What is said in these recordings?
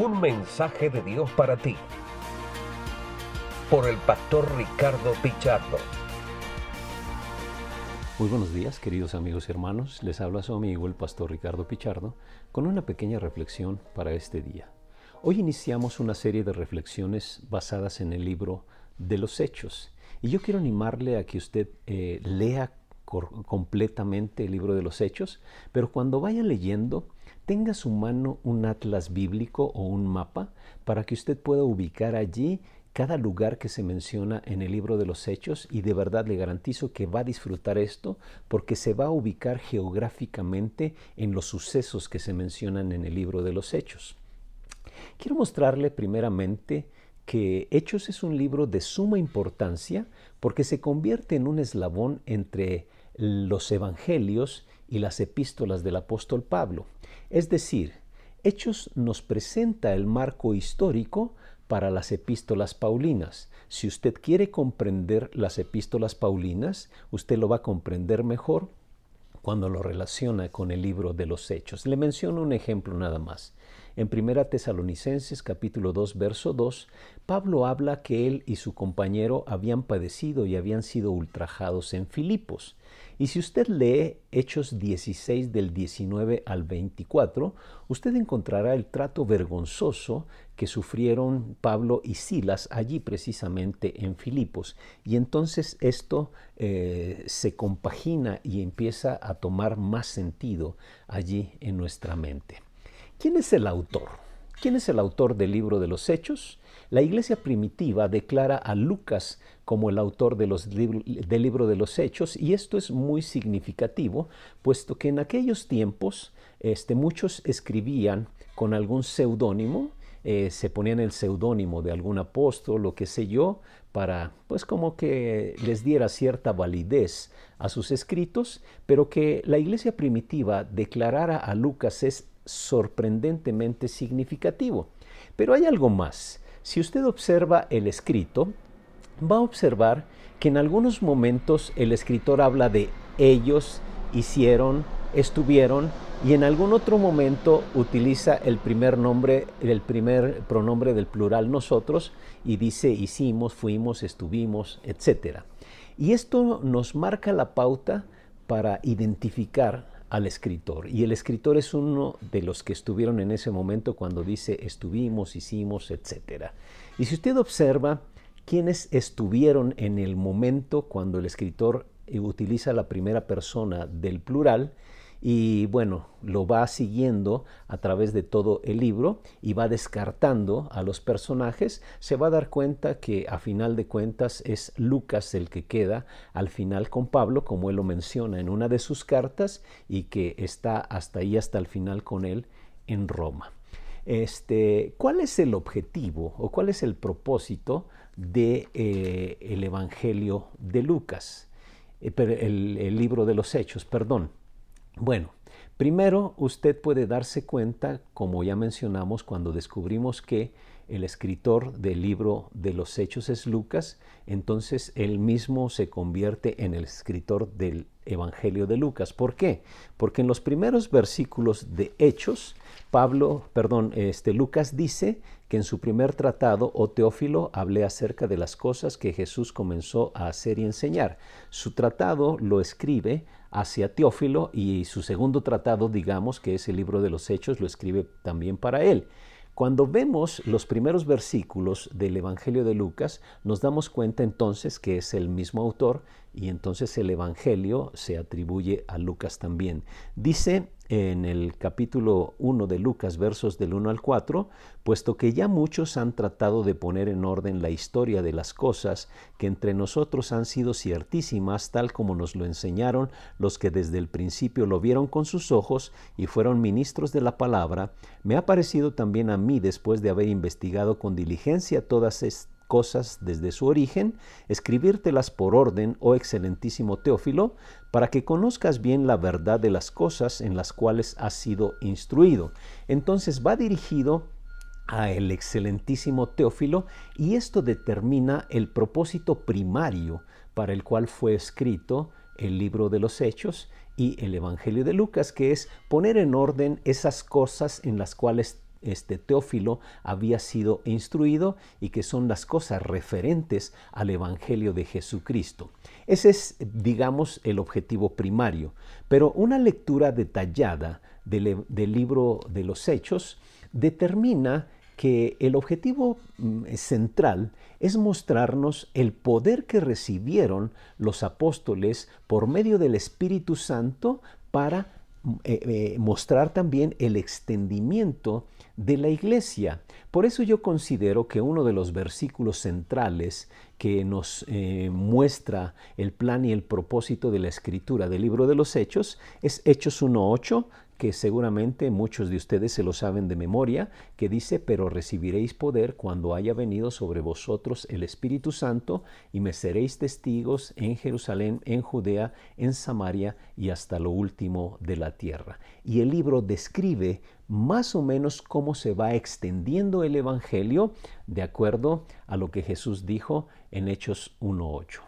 Un mensaje de Dios para ti. Por el pastor Ricardo Pichardo. Muy buenos días, queridos amigos y hermanos. Les habla su amigo el pastor Ricardo Pichardo con una pequeña reflexión para este día. Hoy iniciamos una serie de reflexiones basadas en el libro de los Hechos. Y yo quiero animarle a que usted eh, lea completamente el libro de los Hechos, pero cuando vaya leyendo, tenga su mano un atlas bíblico o un mapa para que usted pueda ubicar allí cada lugar que se menciona en el libro de los Hechos y de verdad le garantizo que va a disfrutar esto porque se va a ubicar geográficamente en los sucesos que se mencionan en el libro de los Hechos. Quiero mostrarle primeramente que Hechos es un libro de suma importancia porque se convierte en un eslabón entre los evangelios y las epístolas del apóstol Pablo. Es decir, Hechos nos presenta el marco histórico para las epístolas paulinas. Si usted quiere comprender las epístolas paulinas, usted lo va a comprender mejor cuando lo relaciona con el libro de los Hechos. Le menciono un ejemplo nada más. En 1 Tesalonicenses capítulo 2 verso 2, Pablo habla que él y su compañero habían padecido y habían sido ultrajados en Filipos. Y si usted lee Hechos 16 del 19 al 24, usted encontrará el trato vergonzoso que sufrieron Pablo y Silas allí precisamente en Filipos. Y entonces esto eh, se compagina y empieza a tomar más sentido allí en nuestra mente. ¿Quién es el autor? ¿Quién es el autor del libro de los Hechos? La iglesia primitiva declara a Lucas como el autor de los del libro de los Hechos y esto es muy significativo, puesto que en aquellos tiempos este, muchos escribían con algún seudónimo, eh, se ponían el seudónimo de algún apóstol, lo que sé yo, para pues como que les diera cierta validez a sus escritos, pero que la iglesia primitiva declarara a Lucas es sorprendentemente significativo. Pero hay algo más. Si usted observa el escrito, va a observar que en algunos momentos el escritor habla de ellos, hicieron, estuvieron, y en algún otro momento utiliza el primer nombre, el primer pronombre del plural nosotros y dice hicimos, fuimos, estuvimos, etc. Y esto nos marca la pauta para identificar al escritor. Y el escritor es uno de los que estuvieron en ese momento cuando dice estuvimos, hicimos, etc. Y si usted observa quiénes estuvieron en el momento cuando el escritor utiliza la primera persona del plural, y bueno, lo va siguiendo a través de todo el libro y va descartando a los personajes, se va a dar cuenta que a final de cuentas es Lucas el que queda al final con Pablo, como él lo menciona en una de sus cartas y que está hasta ahí, hasta el final con él en Roma. Este, ¿Cuál es el objetivo o cuál es el propósito del de, eh, el Evangelio de Lucas? Eh, el, el libro de los Hechos, perdón. Bueno, primero usted puede darse cuenta, como ya mencionamos, cuando descubrimos que el escritor del libro de los Hechos es Lucas, entonces él mismo se convierte en el escritor del Evangelio de Lucas. ¿Por qué? Porque en los primeros versículos de Hechos, Pablo, perdón, este Lucas dice que en su primer tratado, o Teófilo, hablé acerca de las cosas que Jesús comenzó a hacer y enseñar. Su tratado lo escribe hacia Teófilo y su segundo tratado, digamos, que es el libro de los Hechos, lo escribe también para él. Cuando vemos los primeros versículos del Evangelio de Lucas, nos damos cuenta entonces que es el mismo autor y entonces el Evangelio se atribuye a Lucas también. Dice en el capítulo 1 de Lucas, versos del 1 al 4, puesto que ya muchos han tratado de poner en orden la historia de las cosas que entre nosotros han sido ciertísimas, tal como nos lo enseñaron los que desde el principio lo vieron con sus ojos y fueron ministros de la palabra, me ha parecido también a mí, después de haber investigado con diligencia todas estas cosas desde su origen, escribírtelas por orden, oh excelentísimo Teófilo, para que conozcas bien la verdad de las cosas en las cuales has sido instruido. Entonces va dirigido a el excelentísimo Teófilo y esto determina el propósito primario para el cual fue escrito el libro de los Hechos y el Evangelio de Lucas, que es poner en orden esas cosas en las cuales este Teófilo había sido instruido y que son las cosas referentes al Evangelio de Jesucristo. Ese es, digamos, el objetivo primario. Pero una lectura detallada del, del libro de los Hechos determina que el objetivo mm, central es mostrarnos el poder que recibieron los apóstoles por medio del Espíritu Santo para mm, eh, eh, mostrar también el extendimiento de la iglesia. Por eso yo considero que uno de los versículos centrales que nos eh, muestra el plan y el propósito de la escritura del libro de los Hechos es Hechos 1.8, que seguramente muchos de ustedes se lo saben de memoria, que dice, pero recibiréis poder cuando haya venido sobre vosotros el Espíritu Santo y me seréis testigos en Jerusalén, en Judea, en Samaria y hasta lo último de la tierra. Y el libro describe más o menos cómo se va extendiendo el Evangelio de acuerdo a lo que Jesús dijo en Hechos 1.8.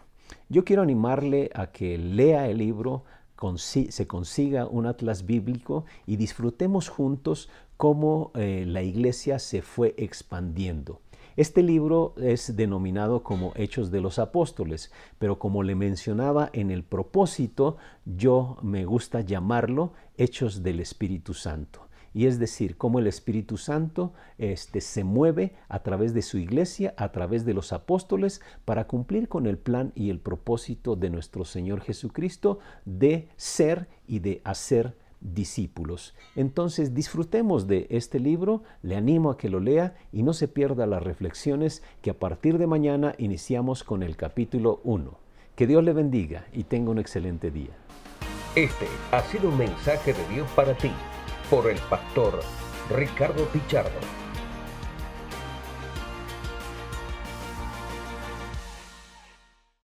Yo quiero animarle a que lea el libro, se consiga un atlas bíblico y disfrutemos juntos cómo eh, la iglesia se fue expandiendo. Este libro es denominado como Hechos de los Apóstoles, pero como le mencionaba en el propósito, yo me gusta llamarlo Hechos del Espíritu Santo y es decir, cómo el Espíritu Santo este, se mueve a través de su iglesia, a través de los apóstoles, para cumplir con el plan y el propósito de nuestro Señor Jesucristo de ser y de hacer discípulos. Entonces disfrutemos de este libro, le animo a que lo lea y no se pierda las reflexiones que a partir de mañana iniciamos con el capítulo 1. Que Dios le bendiga y tenga un excelente día. Este ha sido un mensaje de Dios para ti por el pastor Ricardo Pichardo.